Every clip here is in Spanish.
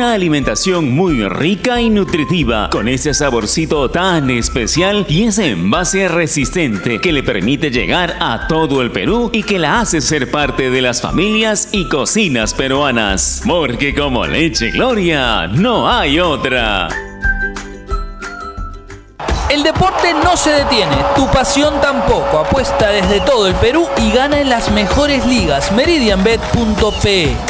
Una alimentación muy rica y nutritiva, con ese saborcito tan especial y ese envase resistente que le permite llegar a todo el Perú y que la hace ser parte de las familias y cocinas peruanas. Porque como leche Gloria, no hay otra. El deporte no se detiene, tu pasión tampoco. Apuesta desde todo el Perú y gana en las mejores ligas. Meridianbet.pe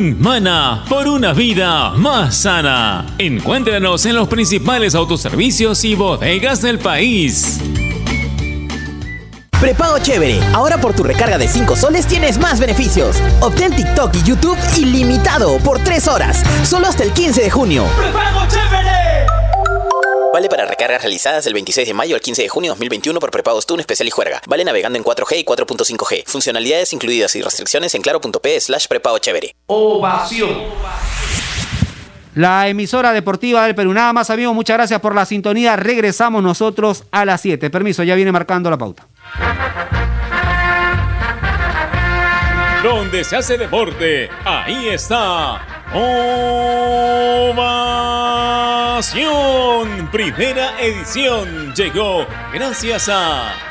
Mana por una vida más sana. Encuéntranos en los principales autoservicios y bodegas del país. Prepago chévere. Ahora por tu recarga de 5 soles tienes más beneficios. Obtén TikTok y YouTube ilimitado por 3 horas. Solo hasta el 15 de junio. ¡Prepago chévere! Vale para recargas realizadas del 26 de mayo al 15 de junio de 2021 por prepagos TUN especial y juerga. Vale navegando en 4G y 4.5G. Funcionalidades incluidas y restricciones en claro.p slash prepago chévere. Ovación. La emisora deportiva del Perú. Nada más, amigos. Muchas gracias por la sintonía. Regresamos nosotros a las 7. Permiso, ya viene marcando la pauta. Donde se hace deporte, ahí está. Ovación. Primera edición llegó gracias a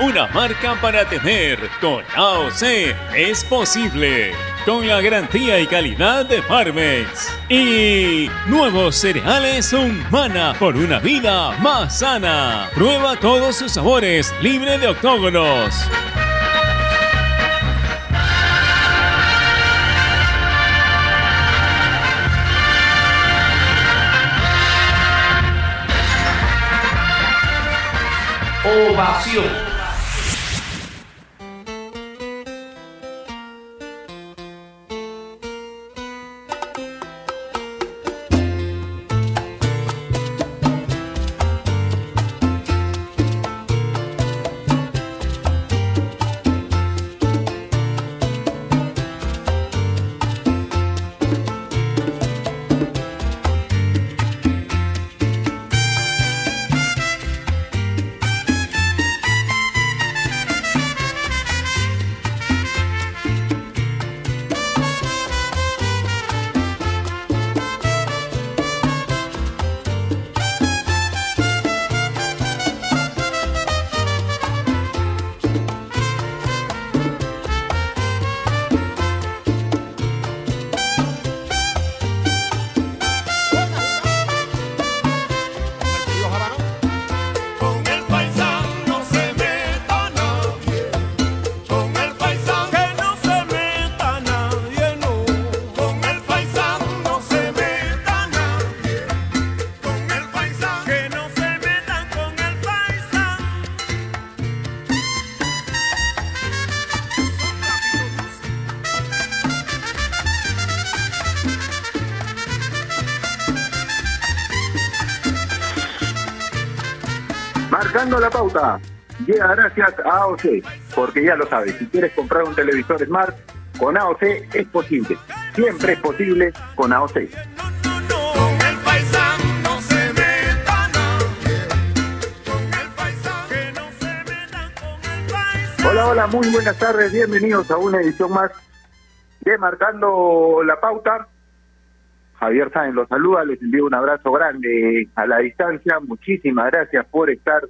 una marca para tener. Con AOC es posible. Con la garantía y calidad de Farmex. Y nuevos cereales Humana por una vida más sana. Prueba todos sus sabores, libre de octógonos. Ovación. Marcando la pauta, llega gracias a AOC, porque ya lo sabes, si quieres comprar un televisor Smart, con AOC es posible. Siempre es posible con AOC. Hola, hola, muy buenas tardes, bienvenidos a una edición más de Marcando la Pauta. Javier Sáenz los saluda, les envío un abrazo grande a la distancia, muchísimas gracias por estar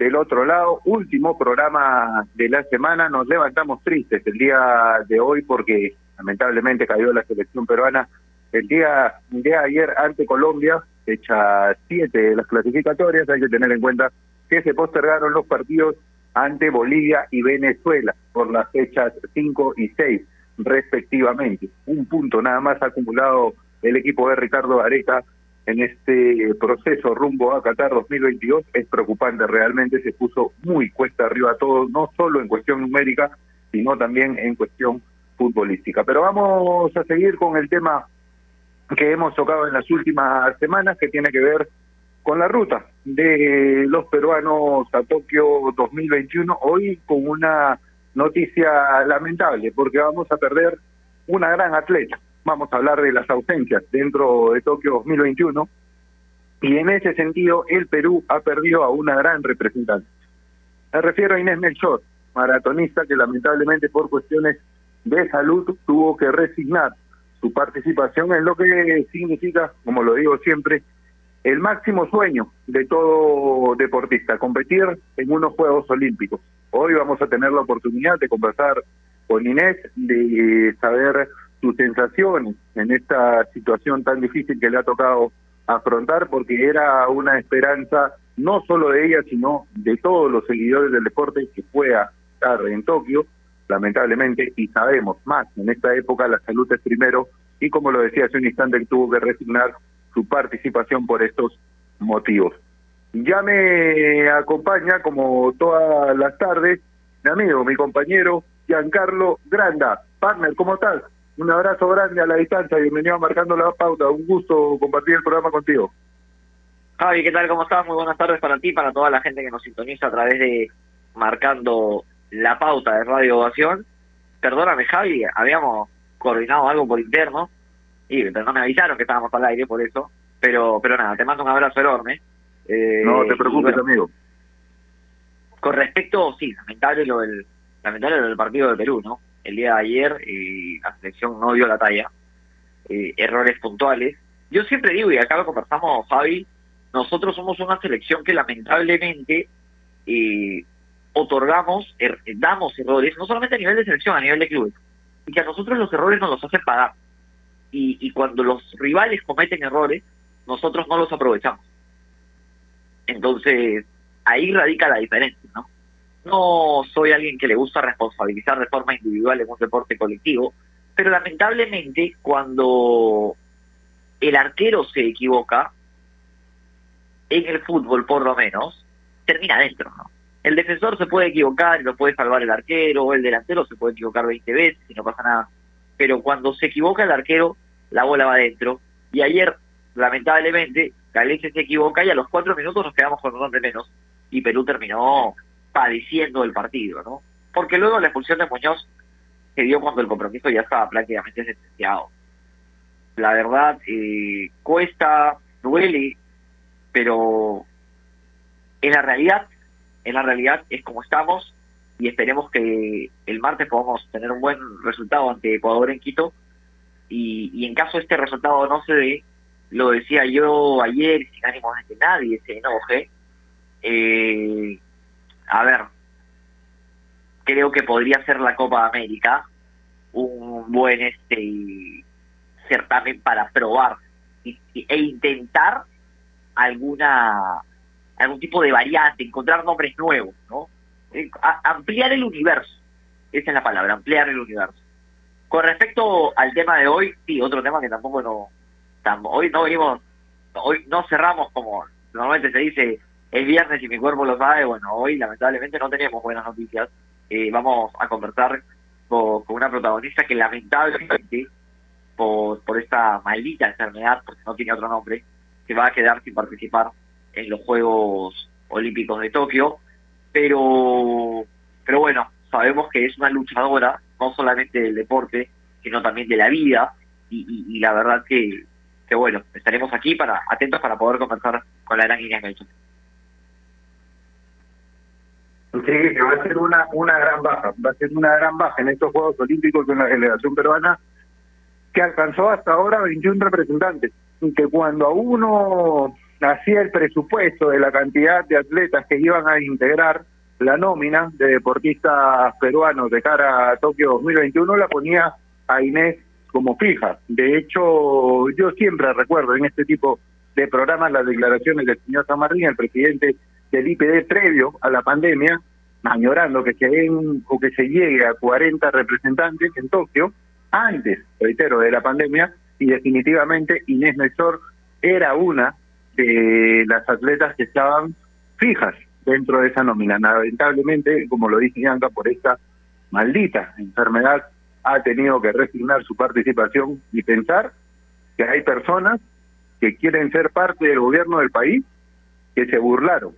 del otro lado, último programa de la semana, nos levantamos tristes el día de hoy porque lamentablemente cayó la selección peruana el día de ayer ante Colombia, fecha 7 de las clasificatorias, hay que tener en cuenta que se postergaron los partidos ante Bolivia y Venezuela por las fechas 5 y 6 respectivamente. Un punto nada más acumulado el equipo de Ricardo Areca en este proceso rumbo a Qatar 2022 es preocupante realmente, se puso muy cuesta arriba todo, no solo en cuestión numérica, sino también en cuestión futbolística. Pero vamos a seguir con el tema que hemos tocado en las últimas semanas, que tiene que ver con la ruta de los peruanos a Tokio 2021, hoy con una noticia lamentable, porque vamos a perder una gran atleta, vamos a hablar de las ausencias dentro de Tokio 2021. Y en ese sentido, el Perú ha perdido a una gran representante. Me refiero a Inés Melchor, maratonista que lamentablemente por cuestiones de salud tuvo que resignar su participación en lo que significa, como lo digo siempre, el máximo sueño de todo deportista, competir en unos Juegos Olímpicos. Hoy vamos a tener la oportunidad de conversar con Inés, de saber sus sensaciones en esta situación tan difícil que le ha tocado afrontar, porque era una esperanza no solo de ella, sino de todos los seguidores del deporte que fue a estar en Tokio, lamentablemente, y sabemos más, en esta época la salud es primero, y como lo decía hace un instante, tuvo que resignar su participación por estos motivos. Ya me acompaña, como todas las tardes, mi amigo, mi compañero Giancarlo Granda. Partner, ¿cómo estás? Un abrazo grande a la distancia, bienvenido a Marcando la Pauta, un gusto compartir el programa contigo. Javi, ¿qué tal? ¿Cómo estás? Muy buenas tardes para ti, para toda la gente que nos sintoniza a través de Marcando la Pauta de Radio Ovación. Perdóname, Javi, habíamos coordinado algo por interno y no me avisaron que estábamos al aire por eso, pero pero nada, te mando un abrazo enorme. Eh, no te preocupes, amigo. Con respecto, sí, lamentable lo del lamentable lo del partido de Perú, ¿no? El día de ayer eh, la selección no dio la talla, eh, errores puntuales. Yo siempre digo, y acá lo conversamos, Javi, nosotros somos una selección que lamentablemente eh, otorgamos, er, damos errores, no solamente a nivel de selección, a nivel de clubes, y que a nosotros los errores nos los hacen pagar. Y, y cuando los rivales cometen errores, nosotros no los aprovechamos. Entonces, ahí radica la diferencia, ¿no? No soy alguien que le gusta responsabilizar de forma individual en un deporte colectivo, pero lamentablemente cuando el arquero se equivoca, en el fútbol por lo menos, termina adentro, ¿no? El defensor se puede equivocar y lo puede salvar el arquero, o el delantero se puede equivocar 20 veces y no pasa nada. Pero cuando se equivoca el arquero, la bola va adentro. Y ayer, lamentablemente, Galicia se equivoca y a los cuatro minutos nos quedamos con un hombre menos. Y Perú terminó padeciendo el partido, ¿no? Porque luego la expulsión de Muñoz se dio cuando el compromiso ya estaba prácticamente sentenciado. La verdad, eh, cuesta, duele, pero en la realidad en la realidad es como estamos y esperemos que el martes podamos tener un buen resultado ante Ecuador en Quito y, en caso este resultado no se dé, lo decía yo ayer sin ánimo de que nadie se enoje, eh, a ver, creo que podría ser la Copa América un buen este certamen para probar e intentar alguna algún tipo de variante, encontrar nombres nuevos, ¿no? Eh, ampliar el universo, esa es la palabra, ampliar el universo. Con respecto al tema de hoy, sí, otro tema que tampoco no, hoy no venimos, hoy no cerramos como normalmente se dice el viernes y mi cuerpo lo sabe, bueno, hoy lamentablemente no tenemos buenas noticias. Eh, vamos a conversar con, una protagonista que lamentablemente por, por esta maldita enfermedad, porque no tiene otro nombre, se va a quedar sin participar en los Juegos Olímpicos de Tokio, pero, pero bueno, sabemos que es una luchadora, no solamente del deporte, sino también de la vida, y, la verdad que, que bueno, estaremos aquí para atentos para poder conversar con la gran Inés Melchor. Que va a ser una, una gran baja, va a ser una gran baja en estos Juegos Olímpicos con la delegación peruana, que alcanzó hasta ahora 21 representantes, que cuando a uno hacía el presupuesto de la cantidad de atletas que iban a integrar la nómina de deportistas peruanos de cara a Tokio 2021, la ponía a Inés como fija. De hecho, yo siempre recuerdo en este tipo de programas las declaraciones del señor Samarín, el presidente del IPD previo a la pandemia, añorando que se, den, o que se llegue a 40 representantes en Tokio, antes, reitero, de la pandemia, y definitivamente Inés Nestor era una de las atletas que estaban fijas dentro de esa nómina. Lamentablemente, como lo dice Bianca, por esta maldita enfermedad ha tenido que resignar su participación y pensar que hay personas que quieren ser parte del gobierno del país que se burlaron,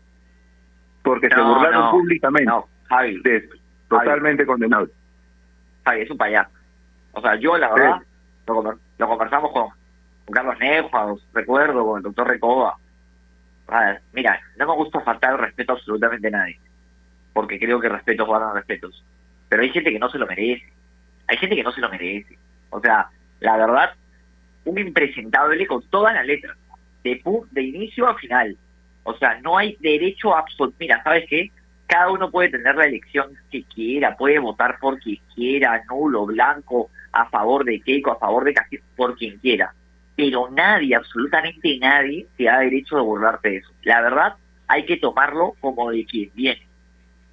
porque se burlaron públicamente no, Javi, de totalmente condenado. Javi, es un payaso. O sea, yo la verdad, lo, conversamos con, Carlos Nefa, recuerdo, con el doctor Recoba. mira, no me gusta faltar el respeto a absolutamente nadie, porque creo que respetos guardan respetos. Pero hay gente que no se lo merece. Hay gente que no se lo merece. O sea, la verdad, un impresentable con todas las letras, de, de inicio a final. O sea, no hay derecho absoluto. Mira, ¿sabes qué? Cada uno puede tener la elección que quiera, puede votar por quien quiera, nulo, blanco, a favor de Keiko, a favor de Castillo, por quien quiera pero nadie, absolutamente nadie, se da derecho de burlarte de eso. La verdad, hay que tomarlo como de quien viene.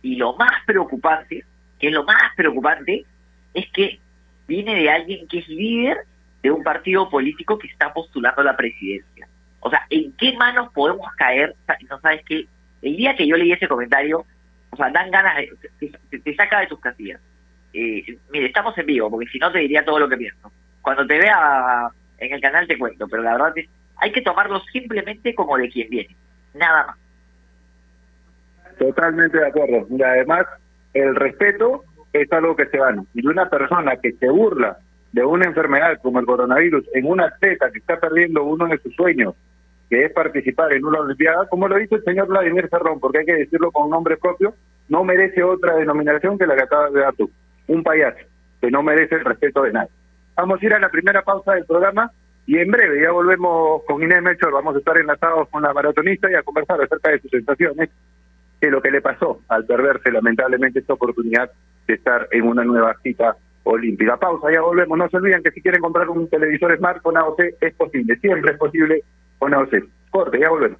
Y lo más preocupante, que es lo más preocupante, es que viene de alguien que es líder de un partido político que está postulando la presidencia. O sea, ¿en qué manos podemos caer? No sabes qué. El día que yo leí ese comentario, o sea, dan ganas, de, te, saca de tus casillas. Eh, mire, estamos en vivo, porque si no te diría todo lo que pienso. Cuando te vea en el canal te cuento, pero la verdad es hay que tomarlo simplemente como de quien viene, nada más. Totalmente de acuerdo. Y además, el respeto es algo que se gana. Y una persona que se burla de una enfermedad como el coronavirus en una atleta que está perdiendo uno de sus sueños, que es participar en una Olimpiada, como lo dicho el señor Vladimir Ferrón, porque hay que decirlo con nombre propio, no merece otra denominación que la que acabas de dar tú. Un payaso que no merece el respeto de nadie. Vamos a ir a la primera pausa del programa y en breve ya volvemos con Inés Melchor, vamos a estar enlazados con la maratonista y a conversar acerca de sus sensaciones, de lo que le pasó al perderse lamentablemente esta oportunidad de estar en una nueva cita olímpica. Pausa, ya volvemos. No se olviden que si quieren comprar un televisor Smart con AOC es posible, siempre es posible con AOC. Corte, ya volvemos.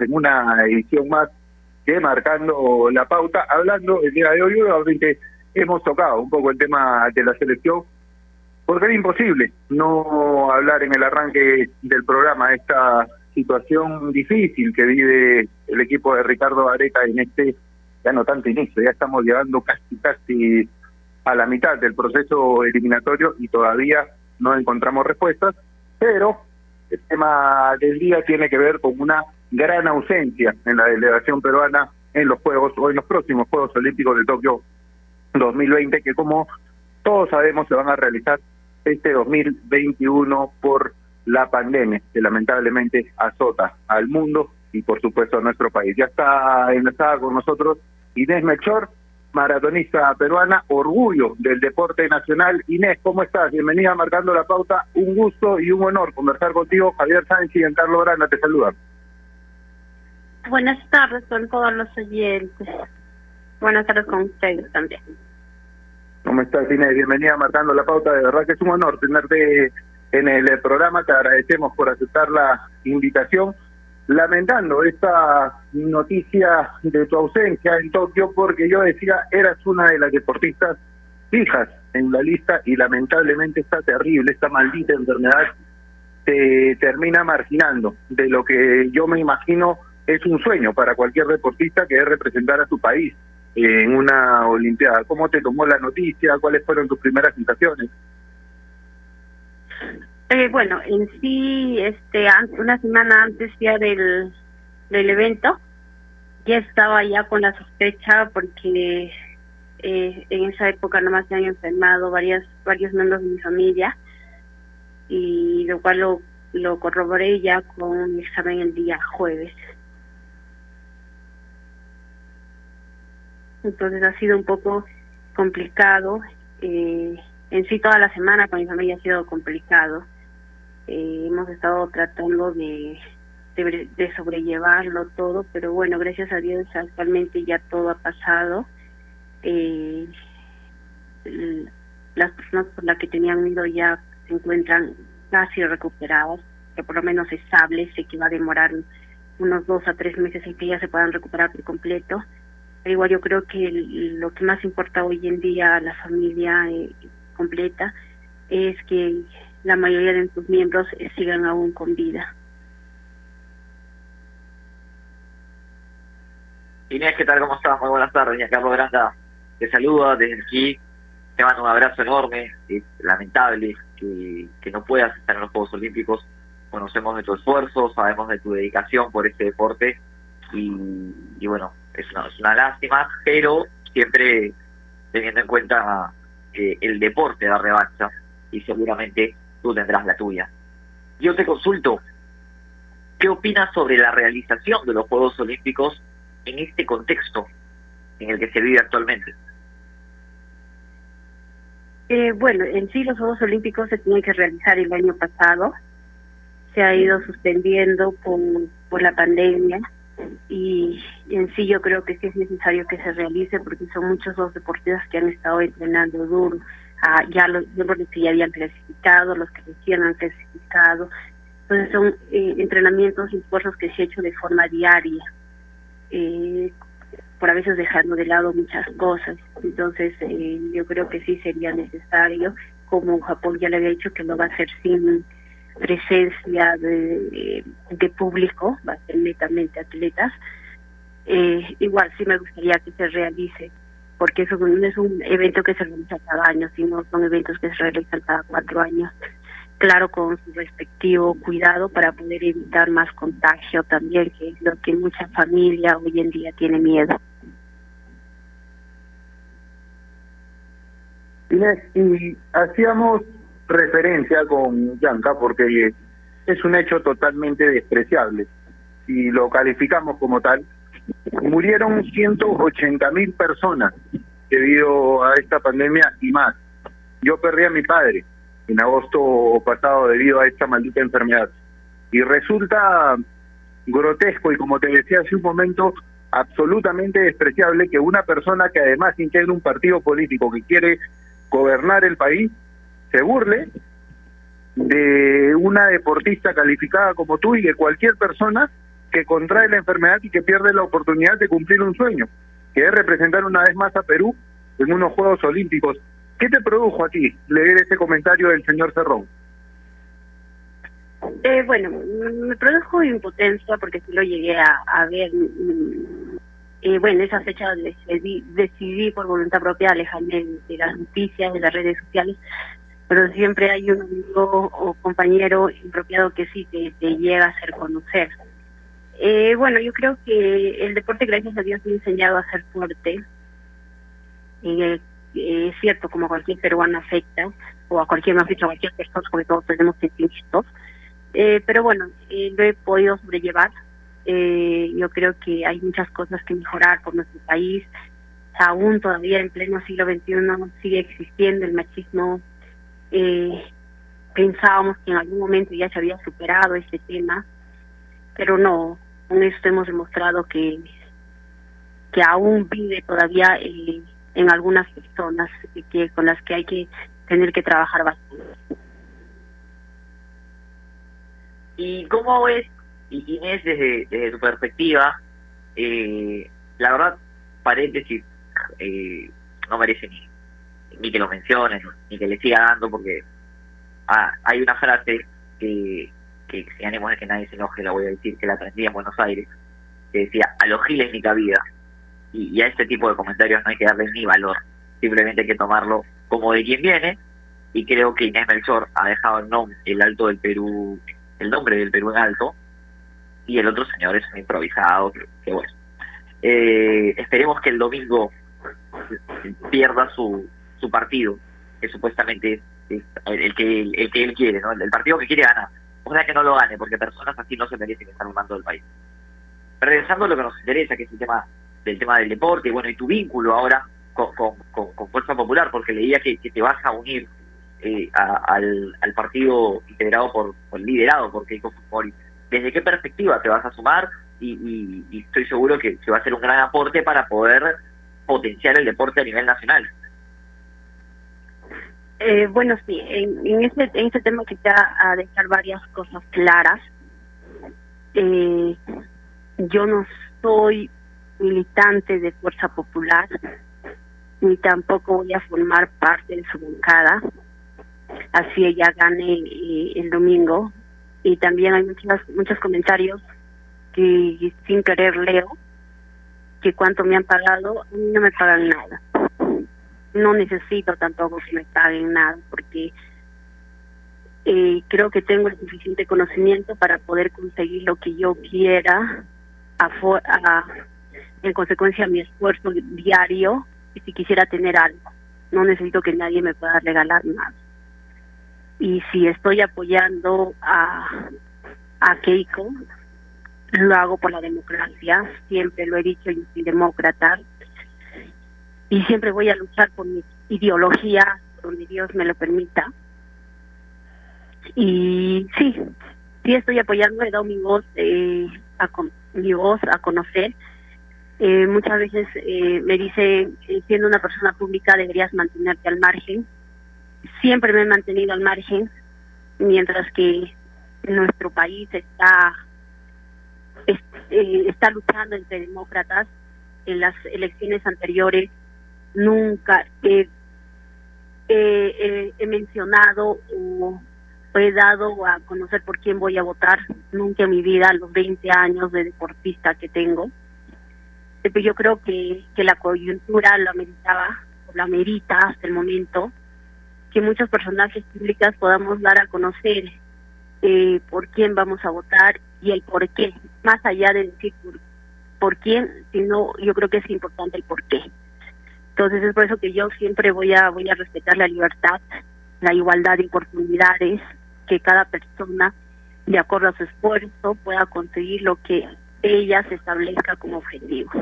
En una edición más que marcando la pauta, hablando el día de hoy, obviamente hemos tocado un poco el tema de la selección, porque es imposible no hablar en el arranque del programa esta situación difícil que vive el equipo de Ricardo Areca en este, ya no tanto inicio, ya estamos llegando casi, casi a la mitad del proceso eliminatorio y todavía no encontramos respuestas, pero el tema del día tiene que ver con una gran ausencia en la delegación peruana en los Juegos o en los próximos Juegos Olímpicos de Tokio 2020, que como todos sabemos se van a realizar este 2021 por la pandemia que lamentablemente azota al mundo y por supuesto a nuestro país. Ya está enlazada con nosotros Inés Melchor, maratonista peruana, orgullo del deporte nacional. Inés, ¿cómo estás? Bienvenida Marcando la Pauta. Un gusto y un honor conversar contigo. Javier Sánchez y Carlos Grana te saludan. Buenas tardes con todos los oyentes. Buenas tardes con ustedes también. ¿Cómo estás, Inés? Bienvenida Marcando la Pauta. De verdad que es un honor tenerte en el programa. Te agradecemos por aceptar la invitación lamentando esta noticia de tu ausencia en Tokio porque yo decía, eras una de las deportistas fijas en la lista y lamentablemente está terrible, esta maldita enfermedad te termina marginando de lo que yo me imagino es un sueño para cualquier deportista que es representar a su país en una Olimpiada. ¿Cómo te tomó la noticia? ¿Cuáles fueron tus primeras sensaciones? Eh, bueno, en sí, este, una semana antes ya del, del evento, ya estaba ya con la sospecha porque eh, en esa época nomás se han enfermado varias, varios miembros de mi familia y lo cual lo, lo corroboré ya con un examen el día jueves. Entonces ha sido un poco complicado. Eh, en sí toda la semana con mi familia ha sido complicado. Eh, hemos estado tratando de, sobrellevarlo todo, pero bueno, gracias a Dios actualmente ya todo ha pasado. Eh, las personas por las que tenían miedo ya se encuentran casi recuperadas, que por lo menos establece que va a demorar unos dos a tres meses en que ya se puedan recuperar por completo. Igual yo creo que lo que más importa hoy en día a la familia eh, completa es que la mayoría de sus miembros eh, sigan aún con vida. Inés, ¿qué tal? ¿Cómo estás? Muy buenas tardes. Carlos Granda te saluda desde aquí. Te mando un abrazo enorme. Es lamentable que, que no puedas estar en los Juegos Olímpicos. Conocemos de tu esfuerzo, sabemos de tu dedicación por este deporte y, y bueno, es una, es una lástima, pero siempre teniendo en cuenta que el deporte da revancha y seguramente tú tendrás la tuya. Yo te consulto, ¿qué opinas sobre la realización de los Juegos Olímpicos en este contexto en el que se vive actualmente? Eh, bueno, en sí los Juegos Olímpicos se tenían que realizar el año pasado, se ha ido suspendiendo por, por la pandemia y en sí yo creo que sí es necesario que se realice porque son muchos los deportistas que han estado entrenando duro, ah, ya los, los que ya habían clasificado, los que recién han clasificado, entonces son eh, entrenamientos y esfuerzos que se han hecho de forma diaria, eh, por a veces dejando de lado muchas cosas. Entonces, eh, yo creo que sí sería necesario, como Japón ya le había dicho que lo va a hacer sin presencia de, público, va a ser netamente atletas. Eh, igual sí me gustaría que se realice, porque eso no es un evento que se realiza cada año, sino son eventos que se realizan cada cuatro años. Claro, con su respectivo cuidado para poder evitar más contagio también, que es lo que mucha familia hoy en día tiene miedo. Y hacíamos referencia con Yanka porque es un hecho totalmente despreciable. Si lo calificamos como tal, murieron 180 mil personas debido a esta pandemia y más. Yo perdí a mi padre en agosto pasado debido a esta maldita enfermedad. Y resulta grotesco y como te decía hace un momento, absolutamente despreciable que una persona que además integra un partido político que quiere gobernar el país se burle de una deportista calificada como tú y de cualquier persona que contrae la enfermedad y que pierde la oportunidad de cumplir un sueño, que es representar una vez más a Perú en unos Juegos Olímpicos. ¿Qué te produjo a ti leer ese comentario del señor Cerrón? Eh, bueno, me produjo impotencia porque sí lo llegué a, ver. Eh, bueno, esa fecha decidí, decidí por voluntad propia alejarme de las noticias, de las redes sociales, pero siempre hay un amigo o compañero impropiado que sí te, llega a hacer conocer. Eh, bueno, yo creo que el deporte, gracias a Dios, me ha enseñado a ser fuerte. Eh, es cierto, como cualquier peruano afecta, o a cualquier, más dicho, a cualquier persona, porque todos tenemos sentimientos. Eh, pero bueno, eh, lo he podido sobrellevar. Eh, yo creo que hay muchas cosas que mejorar por nuestro país. Aún todavía en pleno siglo XXI sigue existiendo el machismo eh, pensábamos que en algún momento ya se había superado este tema, pero no, con esto hemos demostrado que, que aún vive todavía eh, en algunas personas que con las que hay que tener que trabajar bastante. ¿Y cómo ves, Inés, desde, desde tu perspectiva, eh, la verdad, paréntesis, eh, no merece ni, ni que lo mencionen, ni que le siga dando, porque ah, hay una frase que, que si ánimo de que nadie se enoje, la voy a decir, que la aprendí en Buenos Aires, que decía, a los giles ni cabida. Y, a este tipo de comentarios no hay que darle ni valor, simplemente hay que tomarlo como de quien viene, y creo que Inés Melchor ha dejado el, nombre, el alto del Perú, el nombre del Perú en alto, y el otro señor es un improvisado, que, bueno. Eh, esperemos que el domingo pierda su, su partido, que supuestamente es, el, que el, que él quiere, ¿no? El, partido que quiere ganar. sea que no lo gane, porque personas así no se merecen estar al mando del país. Regresando a lo que nos interesa, que es el tema del tema del deporte, bueno, y tu vínculo ahora con, con, Fuerza Popular, porque leía que, que te vas a unir eh, al, al, partido integrado por, por liderado por Keiko Fujimori. ¿Desde qué perspectiva te vas a sumar? Y, estoy seguro que, que va a ser un gran aporte para poder potenciar el deporte a nivel nacional. Eh, bueno, sí, en, en, este, en este tema quisiera dejar varias cosas claras. Eh, yo no soy militante de Fuerza Popular, ni tampoco voy a formar parte de su bancada, así ella gane eh, el domingo. Y también hay muchos, muchos comentarios que sin querer leo, que cuánto me han pagado, a mí no me pagan nada no necesito tampoco que me paguen nada porque eh, creo que tengo el suficiente conocimiento para poder conseguir lo que yo quiera a, en consecuencia mi esfuerzo diario y si quisiera tener algo. No necesito que nadie me pueda regalar nada. Y si estoy apoyando a a Keiko lo hago por la democracia. Siempre lo he dicho y soy demócrata y siempre voy a luchar por mi ideología donde Dios me lo permita. Y sí, sí estoy apoyando, he dado mi voz, eh, a mi voz a conocer. Eh, muchas veces eh, me dice, siendo una persona pública deberías mantenerte al margen. Siempre me he mantenido al margen, mientras que nuestro país está está luchando entre demócratas. En las elecciones anteriores nunca he, mencionado o he dado a conocer por quién voy a votar nunca en mi vida, a los 20 años de deportista que tengo. Pero yo creo que, que la coyuntura lo ameritaba, o la amerita hasta el momento, que muchos personajes públicos podamos dar a conocer eh, por quién vamos a votar y el por qué, más allá de decir por, por quién, sino yo creo que es importante el por qué. Entonces es por eso que yo siempre voy a voy a respetar la libertad, la igualdad de oportunidades, que cada persona, de acuerdo a su esfuerzo, pueda conseguir lo que ella se establezca como objetivo.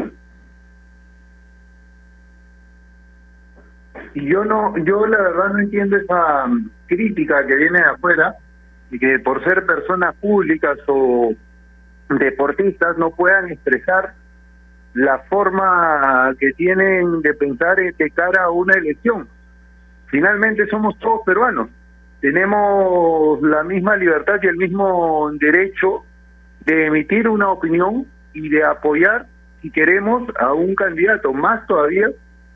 Yo no, yo la verdad no entiendo esa um, crítica que viene de afuera y que por ser personas públicas o deportistas no puedan expresar la forma que tienen de pensar de cara a una elección. Finalmente somos todos peruanos, tenemos la misma libertad y el mismo derecho de emitir una opinión y de apoyar, si queremos, a un candidato, más todavía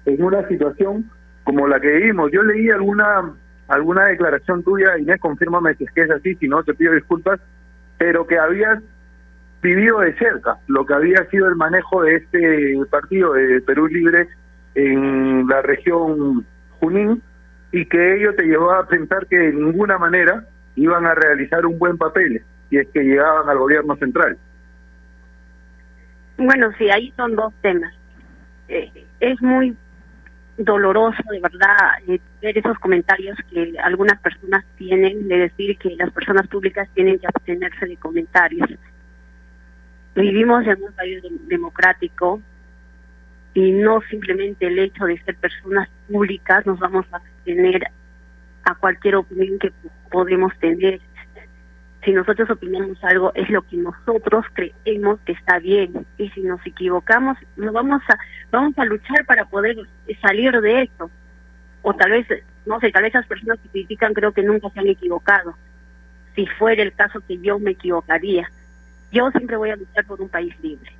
en una situación como la que vivimos. Yo leí alguna alguna declaración tuya, Inés, confírmame si es que es así, si no te pido disculpas, pero que habías vivido de cerca lo que había sido el manejo de este partido de Perú Libre en la región Junín y que ello te llevó a pensar que de ninguna manera iban a realizar un buen papel si es que llegaban al gobierno central. Bueno, sí, ahí son dos temas. Eh, es muy doloroso, de verdad, eh, ver esos comentarios que algunas personas tienen de decir que las personas públicas tienen que abstenerse de comentarios Vivimos en un país democrático y no simplemente el hecho de ser personas públicas nos vamos a tener a cualquier opinión que podemos tener. Si nosotros opinamos algo es lo que nosotros creemos que está bien y si nos equivocamos nos vamos a vamos a luchar para poder salir de eso. O tal vez no sé, tal vez esas personas que critican creo que nunca se han equivocado. Si fuera el caso que yo me equivocaría yo siempre voy a luchar por un país libre.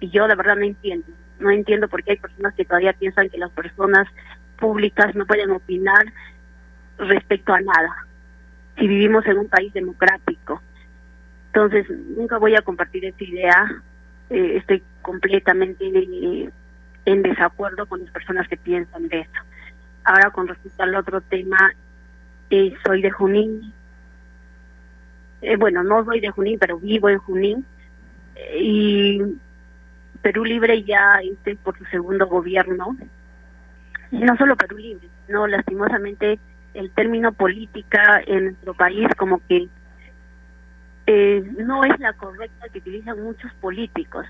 Y yo de verdad no entiendo. No entiendo por qué hay personas que todavía piensan que las personas públicas no pueden opinar respecto a nada. Si vivimos en un país democrático. Entonces, nunca voy a compartir esa idea. Eh, estoy completamente en desacuerdo con las personas que piensan de eso. Ahora, con respecto al otro tema, eh, soy de Junín, eh, bueno, no soy de Junín, pero vivo en Junín. Eh, y Perú Libre ya este por su segundo gobierno. Y no solo Perú Libre, no lastimosamente el término política en nuestro país como que eh, no es la correcta que utilizan muchos políticos.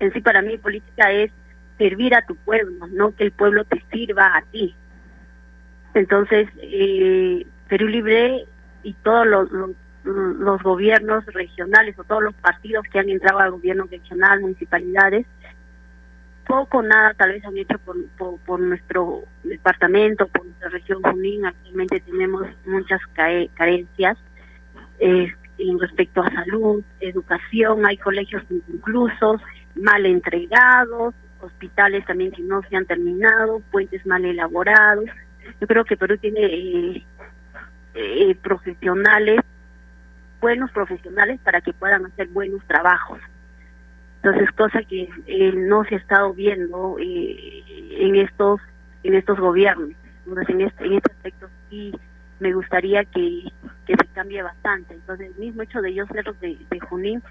En sí para mí política es servir a tu pueblo, no que el pueblo te sirva a ti. Entonces, eh, Perú Libre y todos los, los, los gobiernos regionales o todos los partidos que han entrado al gobierno regional, municipalidades, poco nada tal vez han hecho por, por, nuestro departamento, por nuestra región Junín. Actualmente tenemos muchas carencias eh, en respecto a salud, educación, hay colegios inconclusos, mal entregados, hospitales también que no se han terminado, puentes mal elaborados. Yo creo que Perú tiene eh, eh, profesionales, buenos profesionales para que puedan hacer buenos trabajos. Entonces, cosa que eh, no se ha estado viendo eh, en estos en estos gobiernos. Entonces, en este, en este aspecto sí me gustaría que, que se cambie bastante. Entonces, el mismo hecho de yo ser de, de Junín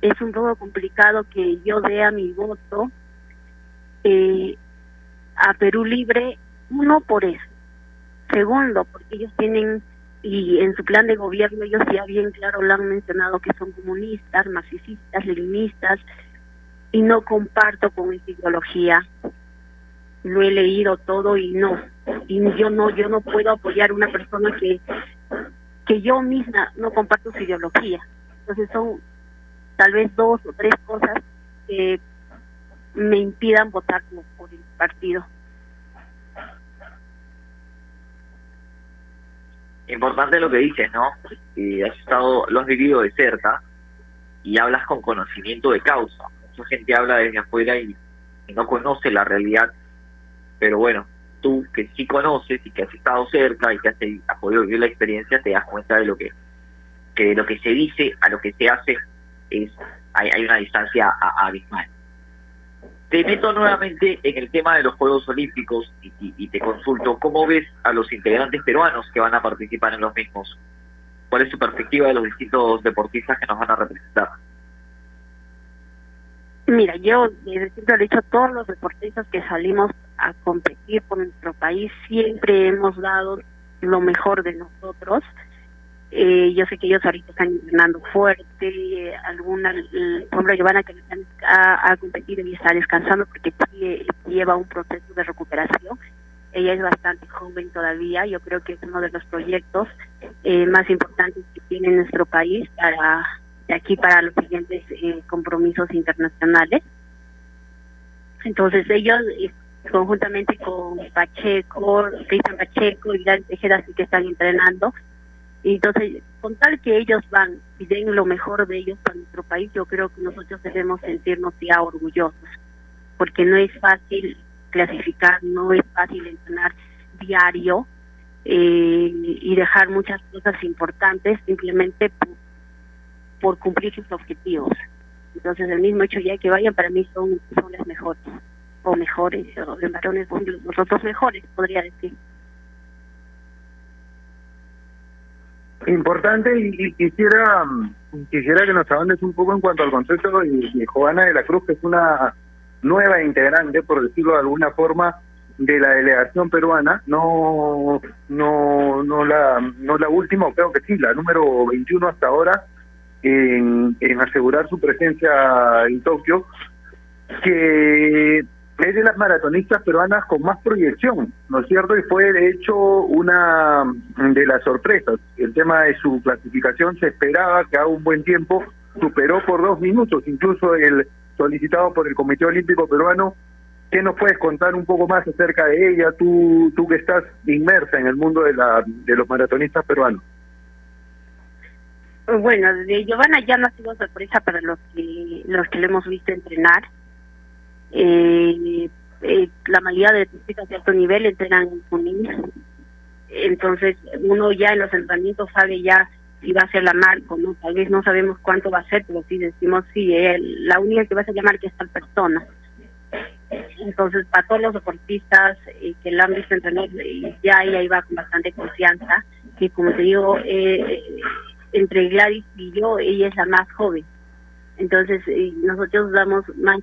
es un poco complicado que yo dé a mi voto eh, a Perú Libre, uno por eso. Segundo, porque ellos tienen y en su plan de gobierno ellos ya bien claro lo han mencionado que son comunistas, marxistas, leninistas y no comparto con esa ideología. Lo he leído todo y no, y yo no yo no puedo apoyar a una persona que que yo misma no comparto su ideología. Entonces son tal vez dos o tres cosas que me impidan votar por el partido. Importante lo que dices, ¿no? Que has estado, lo has vivido de cerca y hablas con conocimiento de causa. Mucha gente habla desde afuera y, no conoce la realidad, pero bueno, tú que sí conoces y que has estado cerca y que has, podido vivir la experiencia, te das cuenta de lo que, que de lo que se dice a lo que se hace es hay, hay una distancia abismal. Te meto nuevamente en el tema de los Juegos Olímpicos y, te consulto, ¿cómo ves a los integrantes peruanos que van a participar en los mismos? ¿Cuál es su perspectiva de los distintos deportistas que nos van a representar? Mira, yo desde siempre he dicho, todos los deportistas que salimos a competir por nuestro país siempre hemos dado lo mejor de nosotros eh, yo sé que ellos ahorita están entrenando fuerte, alguna, por ejemplo, Giovanna que ha, competido y está descansando porque lleva un proceso de recuperación. Ella es bastante joven todavía, yo creo que es uno de los proyectos eh, más importantes que tiene nuestro país para de aquí para los siguientes eh, compromisos internacionales. Entonces ellos eh, conjuntamente con Pacheco, Cristian Pacheco y Gran Tejeda sí que están entrenando entonces, con tal que ellos van y den lo mejor de ellos para nuestro país, yo creo que nosotros debemos sentirnos ya orgullosos, porque no es fácil clasificar, no es fácil entrenar diario eh, y dejar muchas cosas importantes simplemente por, cumplir sus objetivos. Entonces, el mismo hecho ya que vayan, para mí son, son las mejores, o mejores, o en varones, los otros mejores, podría decir. Importante y, quisiera quisiera que nos avances un poco en cuanto al concepto de, de Joana de la Cruz, que es una nueva integrante, por decirlo de alguna forma, de la delegación peruana, no no no la no la última, creo que sí, la número 21 hasta ahora en, en asegurar su presencia en Tokio, que es de las maratonistas peruanas con más proyección, ¿no es cierto? Y fue de hecho una de las sorpresas. El tema de su clasificación se esperaba que a un buen tiempo superó por dos minutos, incluso el solicitado por el Comité Olímpico Peruano. ¿Qué nos puedes contar un poco más acerca de ella, tú, tú que estás inmersa en el mundo de, la, de los maratonistas peruanos? Bueno, de Giovanna ya no ha sido sorpresa para los que los que le hemos visto entrenar eh, eh, la mayoría de deportistas de alto nivel entrenan con niños. Entonces, uno ya en los entrenamientos sabe ya si va a ser la marca no. Tal vez no sabemos cuánto va a ser, pero sí decimos, sí, eh, la única que va a ser la marca es tal persona. Entonces, para todos los deportistas eh, que la han visto entrenar, eh, ya ahí va con bastante confianza. Que como te digo, eh, entre Gladys y yo, ella es la más joven. Entonces, nosotros damos más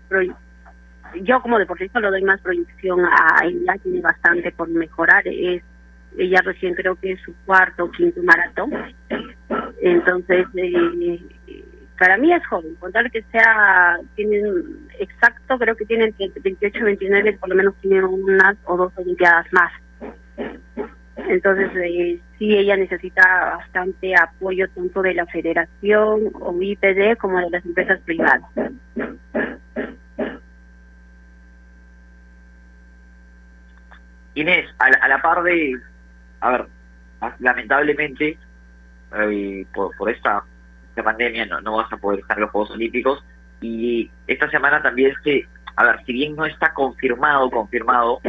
yo como deportista lo doy más proyección a ella, tiene bastante por mejorar, es ella recién creo que es su cuarto o quinto maratón, entonces eh, para mí es joven, contar que sea, tienen exacto, creo que tiene entre 28 y 29, por lo menos tiene unas o dos Olimpiadas más. Entonces, eh, sí, ella necesita bastante apoyo tanto de la federación o IPD como de las empresas privadas. Inés, a la, a la par de, a ver, lamentablemente, eh, por, esta, pandemia no, no vas a poder estar en los Juegos Olímpicos y esta semana también se, a ver, si bien no está confirmado, confirmado,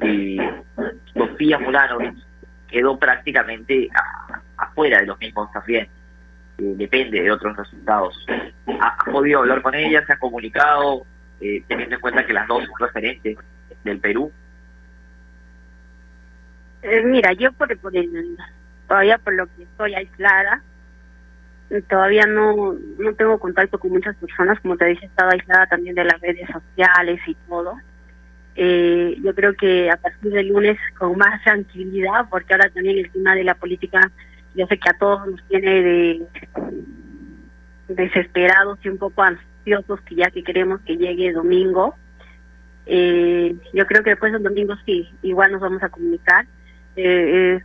y Sofía Mulano quedó prácticamente afuera de los mismos también. Eh, depende de otros resultados. ¿Ha, podido hablar con ella? ¿Se ha comunicado? Eh, teniendo en cuenta que las dos son referentes del Perú. Eh, mira, yo por, el, todavía por lo que estoy aislada, todavía no, no tengo contacto con muchas personas, como te dije, estado aislada también de las redes sociales y todo. Eh, yo creo que a partir del lunes con más tranquilidad, porque ahora también el tema de la política, yo sé que a todos nos tiene de desesperados y un poco ansiosos que ya que queremos que llegue domingo. Eh, yo creo que después del domingo sí, igual nos vamos a comunicar. Eh,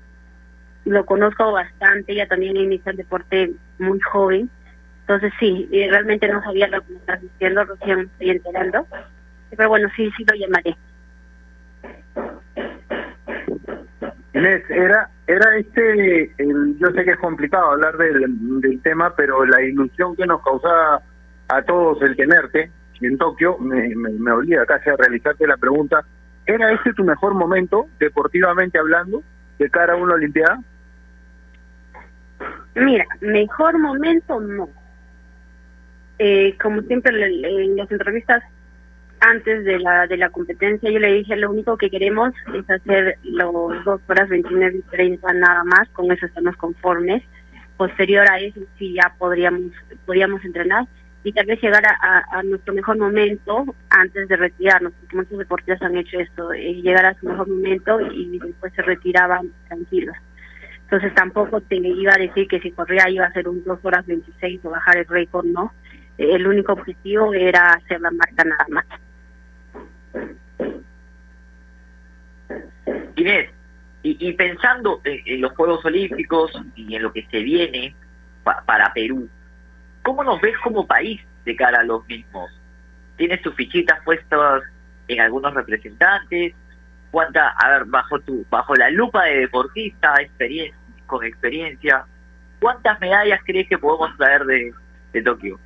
lo conozco bastante, ella también inicia el deporte muy joven, entonces sí, realmente no sabía lo que me estás diciendo, recién estoy enterando pero bueno, sí, sí lo llamaré. Inés, era, era este, yo sé que es complicado hablar del, del tema, pero la ilusión que nos causaba a todos el tenerte en Tokio me, me, me obliga casi a realizarte la pregunta, ¿era este tu mejor momento, deportivamente hablando, de cara a una Olimpiada? Mira, mejor momento no. Eh, como siempre en las entrevistas antes de la de la competencia yo le dije lo único que queremos es hacer los dos horas 29 y 30 nada más con eso estamos conformes posterior a eso sí ya podríamos podríamos entrenar y tal vez llegar a, a, nuestro mejor momento antes de retirarnos porque muchos deportistas han hecho esto eh, llegar a su mejor momento y después se retiraban tranquilos. Entonces tampoco te iba a decir que si corría iba a ser un dos horas 26 o bajar el récord no el único objetivo era hacer la marca nada más. Inés, y, pensando en, los Juegos Olímpicos y en lo que se viene para Perú, ¿cómo nos ves como país de cara a los mismos? ¿Tienes tus fichitas puestas en algunos representantes? ¿Cuánta, a ver, bajo tu, bajo la lupa de deportista, experiencia, con experiencia, cuántas medallas crees que podemos traer de, de Tokio?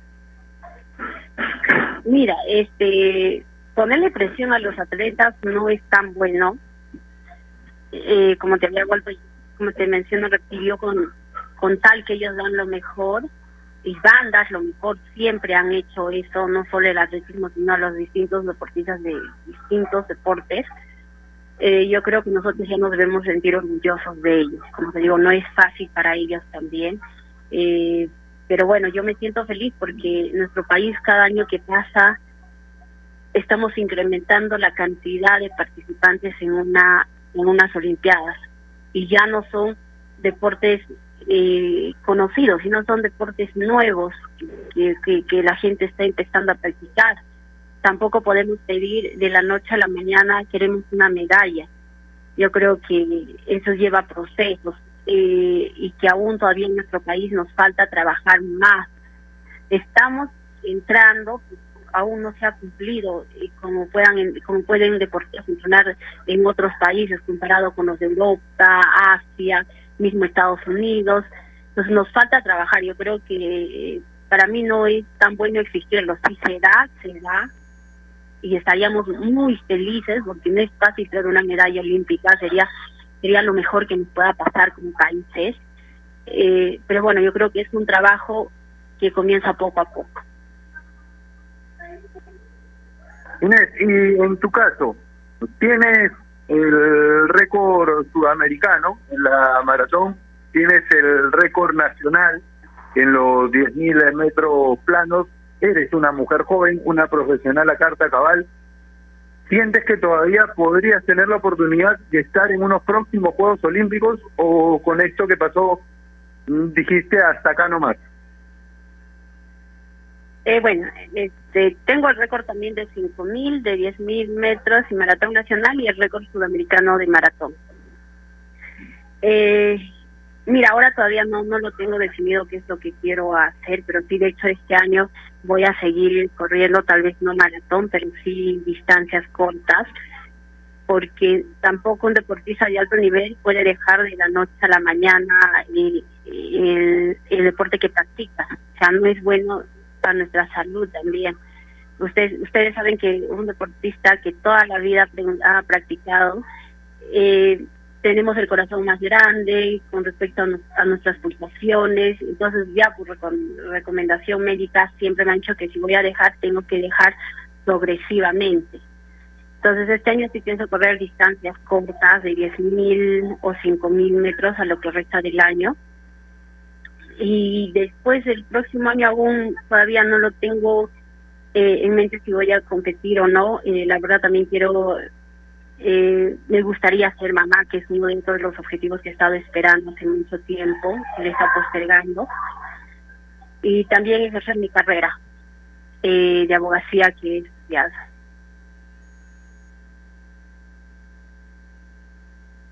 Mira, este, ponerle presión a los atletas no es tan bueno. Eh, como te había vuelto, como te menciono, repitió con, con tal que ellos dan lo mejor y bandas lo mejor siempre han hecho eso, no solo el atletismo, sino los distintos deportistas de distintos deportes. Eh, yo creo que nosotros ya nos debemos sentir orgullosos de ellos. Como te digo, no es fácil para ellos también. Eh, pero bueno, yo me siento feliz porque nuestro país cada año que pasa estamos incrementando la cantidad de participantes en una en unas olimpiadas y ya no son deportes eh, conocidos, sino son deportes nuevos que, la gente está empezando a practicar. Tampoco podemos pedir de la noche a la mañana queremos una medalla. Yo creo que eso lleva procesos eh, y que aún todavía en nuestro país nos falta trabajar más. Estamos entrando, aún no se ha cumplido y como puedan como pueden deportes funcionar en otros países comparado con los de Europa, Asia, mismo Estados Unidos. Entonces nos falta trabajar. Yo creo que para mí no es tan bueno existirlo. Si se da, se da y estaríamos muy felices porque no es fácil tener una medalla olímpica. Sería sería lo mejor que nos pueda pasar como países. Eh, pero bueno, yo creo que es un trabajo que comienza poco a poco. Inés, y en tu caso, tienes el récord sudamericano en la maratón, tienes el récord nacional en los 10.000 metros planos, eres una mujer joven, una profesional a carta cabal, ¿sientes que todavía podrías tener la oportunidad de estar en unos próximos Juegos Olímpicos o con esto que pasó dijiste hasta acá nomás? Eh, bueno, este, tengo el récord también de 5.000, de 10.000 metros y maratón nacional y el récord sudamericano de maratón. Eh, mira, ahora todavía no, no lo tengo definido qué es lo que quiero hacer, pero sí, de hecho, este año voy a seguir corriendo, tal vez no maratón, pero sí distancias cortas, porque tampoco un deportista de alto nivel puede dejar de la noche a la mañana el, el deporte que practica. O sea, no es bueno para nuestra salud también. Ustedes, ustedes saben que un deportista que toda la vida ha practicado, eh, tenemos el corazón más grande con respecto a, nuestras pulsaciones, entonces ya por recomendación médica siempre me han dicho que si voy a dejar, tengo que dejar progresivamente. Entonces este año sí pienso correr distancias cortas de 10.000 o 5.000 metros a lo que resta del año y después el próximo año aún todavía no lo tengo eh, en mente si voy a competir o no. Eh, la verdad también quiero, eh, me gustaría ser mamá, que es uno de los objetivos que he estado esperando hace mucho tiempo, se le está postergando. Y también ejercer mi carrera de abogacía que es estudiada.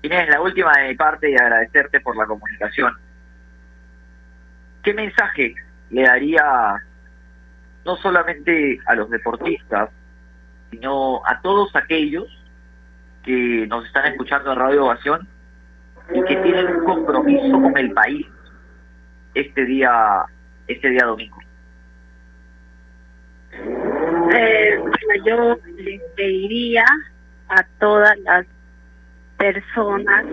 Inés, la última de mi parte y agradecerte por la comunicación. ¿Qué mensaje le daría no solamente a los deportistas, sino a todos aquellos que nos están escuchando en Radio Ovación y que tienen un compromiso con el país este día este día domingo? Eh, yo les pediría a todas las personas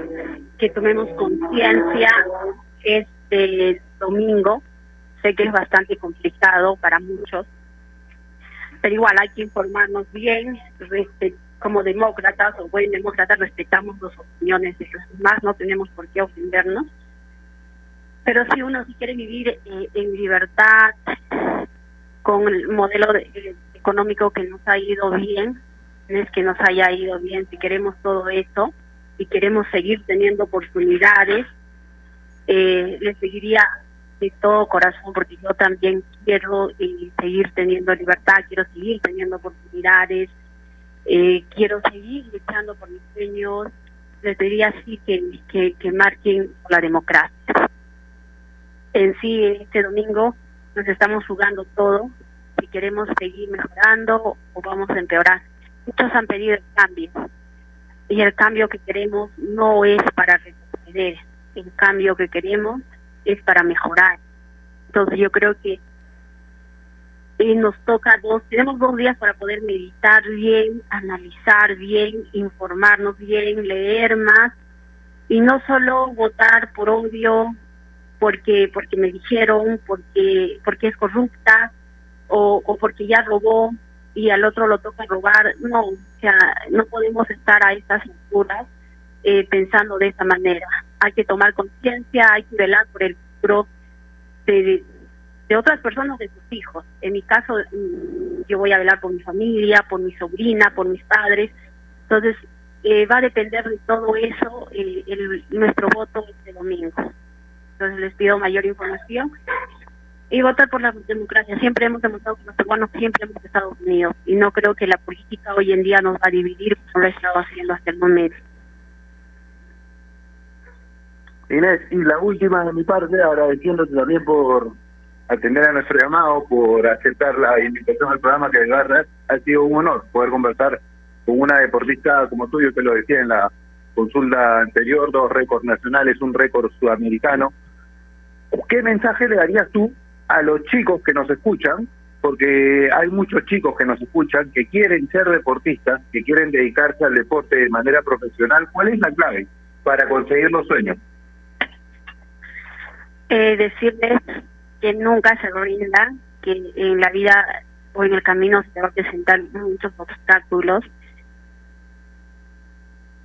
que tomemos conciencia este domingo. Sé que es bastante complicado para muchos, pero igual hay que informarnos bien, como demócratas o buen demócratas respetamos las opiniones de los demás, no tenemos por qué ofendernos. Pero si uno si quiere vivir eh, en libertad, con el modelo económico que nos ha ido bien, es que nos haya ido bien, si queremos todo eso y queremos seguir teniendo oportunidades, eh, les seguiría de todo corazón porque yo también quiero eh, seguir teniendo libertad, quiero seguir teniendo oportunidades, eh, quiero seguir luchando por mis sueños, les diría así que, que, que marquen la democracia. En sí, este domingo nos estamos jugando todo, si queremos seguir mejorando o vamos a empeorar. Muchos han pedido el cambio y el cambio que queremos no es para retroceder, el cambio que queremos es para mejorar. Entonces yo creo que eh, nos toca dos, tenemos dos días para poder meditar bien, analizar bien, informarnos bien, leer más y no solo votar por odio, porque porque me dijeron, porque porque es corrupta o, o porque ya robó y al otro lo toca robar. No, o sea, no podemos estar a estas alturas eh, pensando de esa manera. Hay que tomar conciencia, hay que velar por el futuro de, otras personas, de sus hijos. En mi caso, mm, yo voy a velar por mi familia, por mi sobrina, por mis padres. Entonces, eh, va a depender de todo eso el, nuestro voto este domingo. Entonces, les pido mayor información y votar por la democracia. Siempre hemos demostrado que los peruanos siempre hemos estado unidos y no creo que la política hoy en día nos va a dividir como lo ha estado haciendo hasta el momento. Inés, y la última de mi parte, agradeciéndote también por atender a nuestro llamado, por aceptar la invitación al programa que de verdad ha sido un honor poder conversar con una deportista como tú, yo te lo decía en la consulta anterior, dos récords nacionales, un récord sudamericano. ¿Qué mensaje le darías tú a los chicos que nos escuchan? Porque hay muchos chicos que nos escuchan que quieren ser deportistas, que quieren dedicarse al deporte de manera profesional. ¿Cuál es la clave para conseguir los sueños? Eh, decirles que nunca se rindan, que en la vida o en el camino se te va a presentar muchos obstáculos,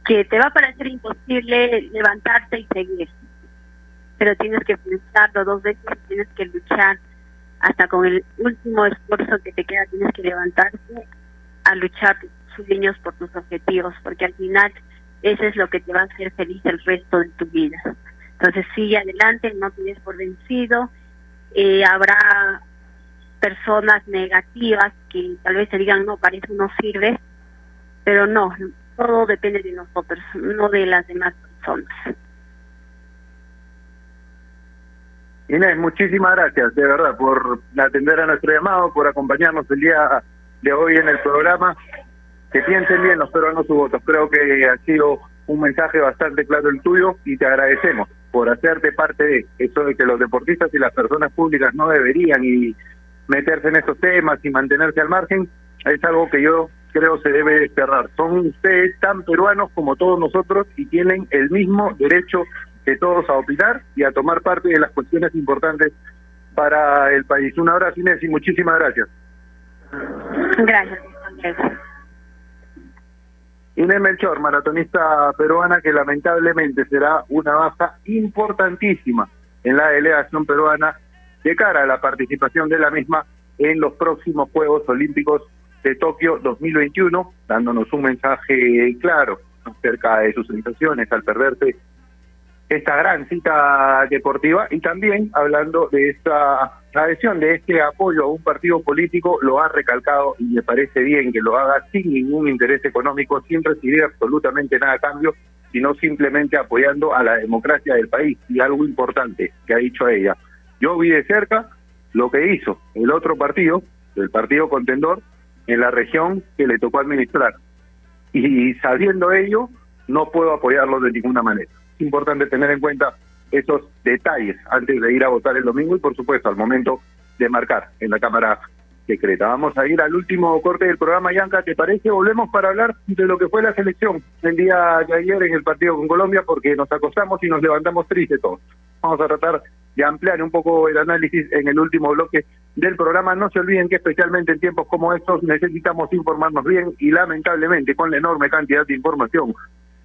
que te va a parecer imposible levantarte y seguir, pero tienes que pensarlo dos veces, tienes que luchar hasta con el último esfuerzo que te queda, tienes que levantarte a luchar tus sueños, por tus objetivos, porque al final eso es lo que te va a hacer feliz el resto de tu vida. Entonces sigue adelante, no tienes por vencido. Eh, habrá personas negativas que tal vez se digan, no, para eso no sirve, pero no, todo depende de nosotros, no de las demás personas. Inés, muchísimas gracias, de verdad, por atender a nuestro llamado, por acompañarnos el día de hoy en el programa. Que piensen bien los peruanos su votos. Creo que ha sido un mensaje bastante claro el tuyo y te agradecemos por hacerte parte de eso de que los deportistas y las personas públicas no deberían y meterse en esos temas y mantenerse al margen. Es algo que yo creo se debe desterrar. Son ustedes tan peruanos como todos nosotros y tienen el mismo derecho de todos a opinar y a tomar parte de las cuestiones importantes para el país. Un abrazo Inés y muchísimas gracias. Gracias. Inés Melchor, maratonista peruana que lamentablemente será una baja importantísima en la delegación peruana de cara a la participación de la misma en los próximos Juegos Olímpicos de Tokio 2021, dándonos un mensaje claro acerca de sus sensaciones al perderse esta gran cita deportiva y también hablando de esta adhesión, de este apoyo a un partido político, lo ha recalcado y me parece bien que lo haga sin ningún interés económico, sin recibir absolutamente nada a cambio, sino simplemente apoyando a la democracia del país. Y algo importante que ha dicho ella, yo vi de cerca lo que hizo el otro partido, el partido contendor, en la región que le tocó administrar. Y sabiendo ello, no puedo apoyarlo de ninguna manera importante tener en cuenta esos detalles antes de ir a votar el domingo y por supuesto al momento de marcar en la Cámara Secreta. Vamos a ir al último corte del programa, Yanka, ¿te parece? Volvemos para hablar de lo que fue la selección el día de ayer en el partido con Colombia porque nos acostamos y nos levantamos tristes todos. Vamos a tratar de ampliar un poco el análisis en el último bloque del programa. No se olviden que especialmente en tiempos como estos necesitamos informarnos bien y lamentablemente con la enorme cantidad de información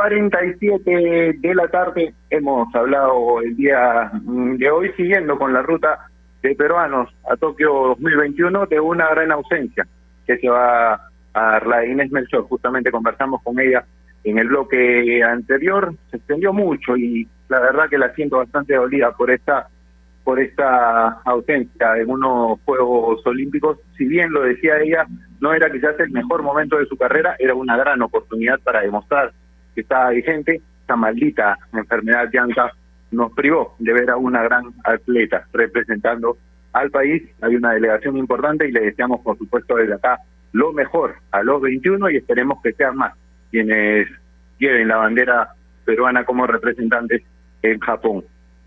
47 de la tarde. Hemos hablado el día mm, de hoy, siguiendo con la ruta de peruanos a Tokio 2021, de una gran ausencia que se va a la Inés Melchor. Justamente conversamos con ella en el bloque anterior se extendió mucho y la verdad que la siento bastante dolida por esta por esta ausencia en unos Juegos Olímpicos. Si bien lo decía ella, no era quizás el mejor momento de su carrera, era una gran oportunidad para demostrar que estaba vigente. Esta maldita enfermedad Bianca nos privó de ver a una gran atleta representando al país. Hay una delegación importante y le deseamos, por supuesto, desde acá lo mejor a los 21 y esperemos que sean más quienes lleven la bandera peruana como representantes en Japón.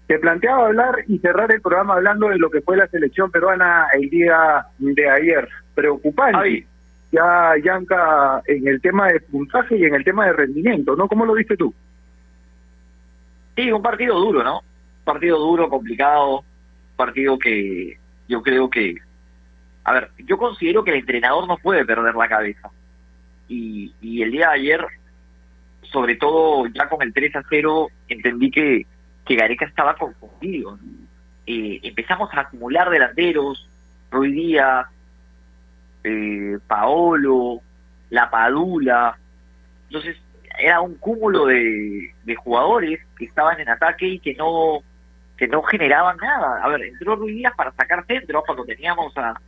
Se planteaba hablar y cerrar el programa hablando de lo que fue la selección peruana el día de ayer. Preocupante. Ya, Yanka, en el tema de puntaje y en el tema de rendimiento, ¿no? ¿Cómo lo viste tú? Sí, un partido duro, ¿no? Partido duro, complicado, partido que yo creo que... A ver, yo considero que el entrenador no puede perder la cabeza. Y, y el día de ayer, sobre todo ya con el 3 a 0, entendí que, que Gareca estaba confundido. Eh, empezamos a acumular delanteros, Ruiz Díaz, eh, Paolo, La Padula. Entonces, era un cúmulo de, de jugadores que estaban en ataque y que no que no generaban nada. A ver, entró Ruiz Díaz para sacar centro cuando teníamos a,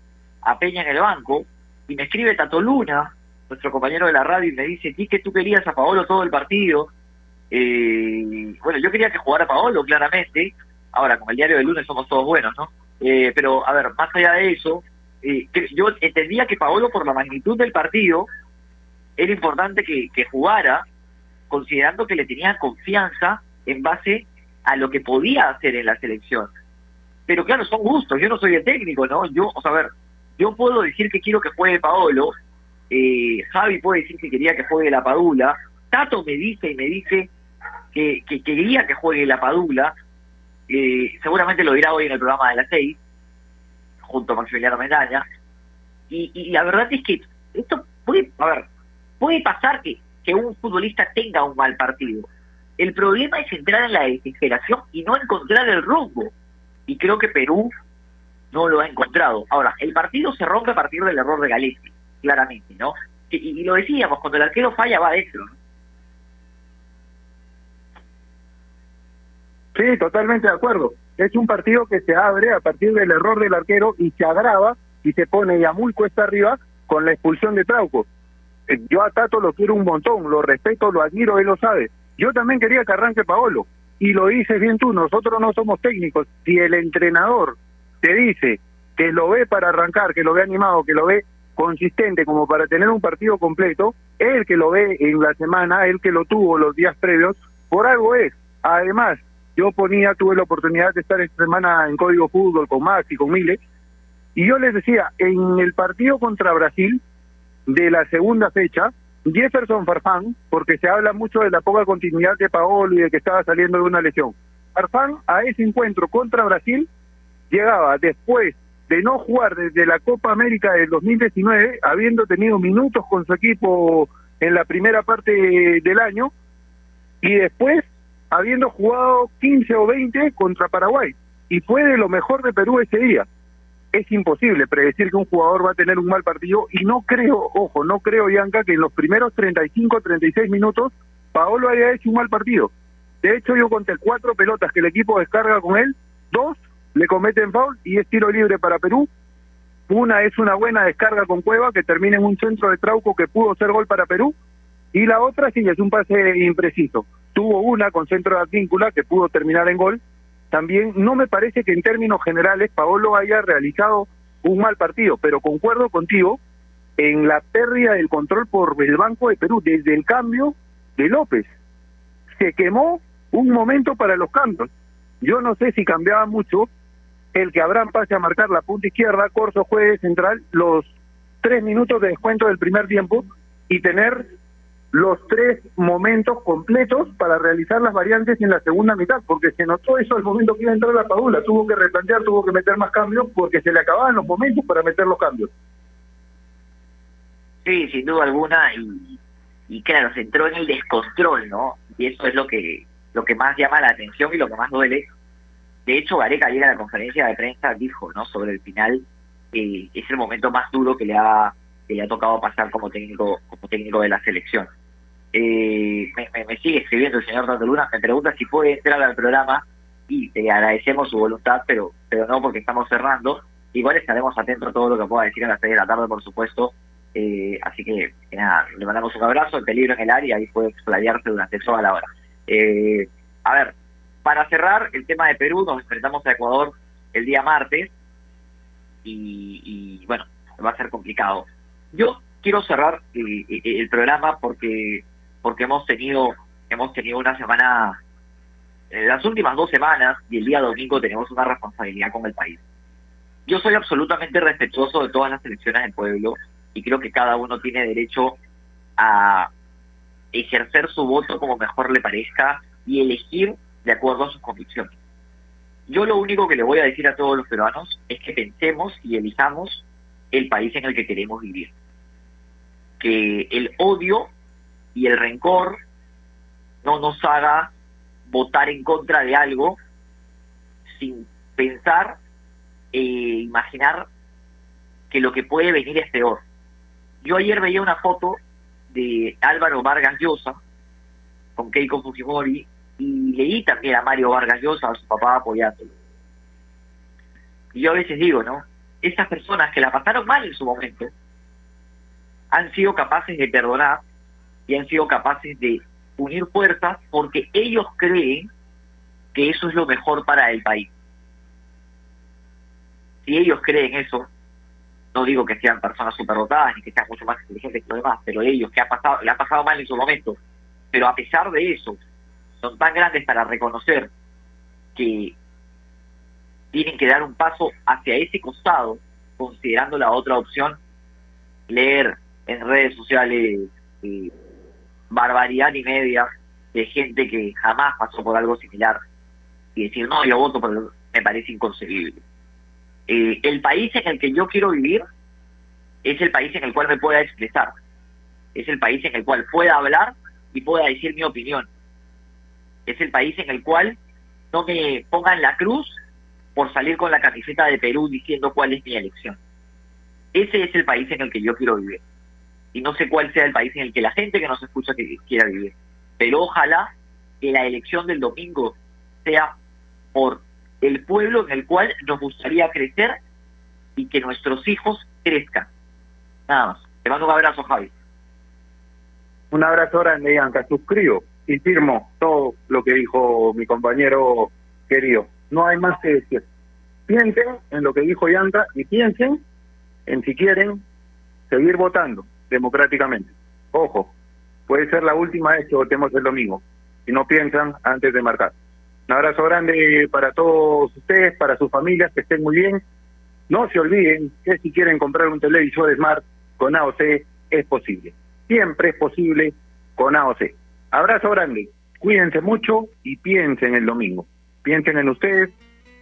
Peña en el banco y me escribe Tato Luna, nuestro compañero de la radio, y me dice, ¿y que tú querías a Paolo todo el partido? Eh, bueno, yo quería que jugara Paolo, claramente. Ahora, con el diario del lunes somos todos buenos, ¿no? Eh, pero, a ver, más allá de eso, eh, yo entendía que Paolo, por la magnitud del partido, era importante que, que jugara, considerando que le tenía confianza en base a lo que podía hacer en la selección. Pero claro, son gustos, yo no soy el técnico, ¿no? Yo, o sea, a ver, yo puedo decir que quiero que juegue Paolo, eh, Javi puede decir que quería que juegue la Padula, Tato me dice y me dice que, que quería que juegue la Padula, eh, seguramente lo dirá hoy en el programa de las seis, junto a Maximiliano Mendaña, y, y la verdad es que esto puede, a ver, puede pasar que, que un futbolista tenga un mal partido. El problema es entrar en la desesperación y no encontrar el rumbo. Y creo que Perú no lo ha encontrado. Ahora, el partido se rompe a partir del error de Galetti, claramente, ¿no? Y, y lo decíamos, cuando el arquero falla va adentro, ¿no? Sí, totalmente de acuerdo. Es un partido que se abre a partir del error del arquero y se agrava y se pone ya muy cuesta arriba con la expulsión de Trauco. Eh, Yo a Tato lo quiero un montón, lo respeto, lo admiro, él lo sabe. Yo también quería que arranque Paolo y lo dices bien tú, nosotros no somos técnicos. Si el entrenador te dice que lo ve para arrancar, que lo ve animado, que lo ve consistente como para tener un partido completo, él que lo ve en la semana, él que lo tuvo los días previos, por algo es. Además, yo ponía, tuve la oportunidad de estar esta semana en Código Fútbol con Max y con Mile, y yo les decía, en el partido contra Brasil de la segunda fecha, Jefferson Farfán, porque se habla mucho de la poca continuidad de Paolo y de que estaba saliendo de una lesión. Farfán a ese encuentro contra Brasil llegaba después de no jugar desde la Copa América del 2019, habiendo tenido minutos con su equipo en la primera parte del año, y después habiendo jugado 15 o 20 contra Paraguay. Y fue de lo mejor de Perú ese día. Es imposible predecir que un jugador va a tener un mal partido y no creo, ojo, no creo, Bianca, que en los primeros 35, 36 minutos Paolo haya hecho un mal partido. De hecho, yo conté cuatro pelotas que el equipo descarga con él, dos le cometen foul y es tiro libre para Perú. Una es una buena descarga con Cueva que termina en un centro de Trauco que pudo ser gol para Perú. Y la otra sí es un pase impreciso. Tuvo una con centro de Advíncula que pudo terminar en gol. También no me parece que en términos generales Paolo haya realizado un mal partido, pero concuerdo contigo en la pérdida del control por el Banco de Perú desde el cambio de López. Se quemó un momento para los cambios. Yo no sé si cambiaba mucho el que Abraham pase a marcar la punta izquierda, Corso juegue central, los tres minutos de descuento del primer tiempo y tener los tres momentos completos para realizar las variantes en la segunda mitad, porque se notó eso al momento que iba a entrar la Padula, tuvo que replantear, tuvo que meter más cambios, porque se le acababan los momentos para meter los cambios. Sí, sin duda alguna, y, claro, se entró en el descontrol, ¿no? Y eso es lo que lo que más llama la atención y lo que más duele. De hecho, Gareca ayer a la conferencia de prensa dijo, ¿no? Sobre el final, eh, es el momento más duro que le ha que le ha tocado pasar como técnico como técnico de la selección. Eh, me, me, sigue escribiendo el señor Tato Luna, me pregunta si puede entrar al programa y le agradecemos su voluntad, pero, pero no porque estamos cerrando. Igual estaremos atentos a todo lo que pueda decir a las 6 de la tarde, por supuesto. Eh, así que, nada, le mandamos un abrazo, el peligro en el área y puede explayarse durante toda la hora. Eh, a ver, para cerrar el tema de Perú, nos enfrentamos a Ecuador el día martes y, bueno, va a ser complicado. Yo quiero cerrar el, programa porque porque hemos tenido hemos tenido una semana eh, las últimas dos semanas y el día domingo tenemos una responsabilidad con el país. Yo soy absolutamente respetuoso de todas las elecciones del pueblo y creo que cada uno tiene derecho a ejercer su voto como mejor le parezca y elegir de acuerdo a sus convicciones. Yo lo único que le voy a decir a todos los peruanos es que pensemos y elijamos el país en el que queremos vivir. Que el odio y el rencor no nos haga votar en contra de algo sin pensar e imaginar que lo que puede venir es peor. Yo ayer veía una foto de Álvaro Vargas Llosa con Keiko Fujimori y leí también a Mario Vargas Llosa, a su papá apoyándolo. Y yo a veces digo, ¿no? Esas personas que la pasaron mal en su momento han sido capaces de perdonar y han sido capaces de unir fuerzas porque ellos creen que eso es lo mejor para el país. Si ellos creen eso, no digo que sean personas superdotadas ni que sean mucho más inteligentes que los demás, pero ellos que ha pasado, le ha pasado mal en su momento, pero a pesar de eso, son tan grandes para reconocer que tienen que dar un paso hacia ese costado, considerando la otra opción, leer en redes sociales eh, barbaridad y media de gente que jamás pasó por algo similar y decir, no, yo voto por me parece inconcebible. Eh, el país en el que yo quiero vivir es el país en el cual me pueda expresar, es el país en el cual pueda hablar y pueda decir mi opinión, es el país en el cual no me pongan la cruz por salir con la camiseta de Perú diciendo cuál es mi elección. Ese es el país en el que yo quiero vivir. Y no sé cuál sea el país en el que la gente que nos escucha quiera vivir. Pero ojalá que la elección del domingo sea por el pueblo en el cual nos gustaría crecer y que nuestros hijos crezcan. Nada más. Te mando un abrazo, Javi. Un abrazo grande, Bianca. Suscribo y firmo todo lo que dijo mi compañero querido. No hay más que decir. Piensen en lo que dijo Yanka y piensen en si quieren seguir votando democráticamente. Ojo, puede ser la última vez que votemos el domingo. Si no piensan antes de marcar. Un abrazo grande para todos ustedes, para sus familias, que estén muy bien. No se olviden que si quieren comprar un televisor Smart con AOC es posible. Siempre es posible con AOC. Abrazo grande, cuídense mucho y piensen el domingo. Piensen en ustedes,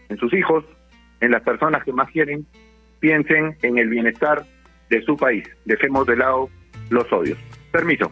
en sus hijos, en las personas que más quieren. Piensen en el bienestar de su país. Dejemos de lado los odios. Permiso.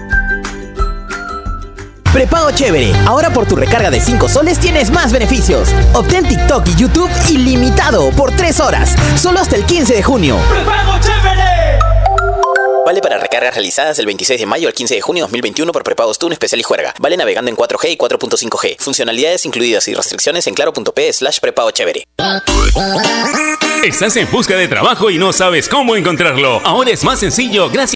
Prepago chévere. Ahora por tu recarga de 5 soles tienes más beneficios. Obtén TikTok y YouTube ilimitado por 3 horas. Solo hasta el 15 de junio. ¡Prepago chévere! Vale para recargas realizadas del 26 de mayo al 15 de junio 2021 por prepago Stone especial y juerga. Vale navegando en 4G y 4.5G. Funcionalidades incluidas y restricciones en claro.p slash prepago chévere. Estás en busca de trabajo y no sabes cómo encontrarlo. Ahora es más sencillo gracias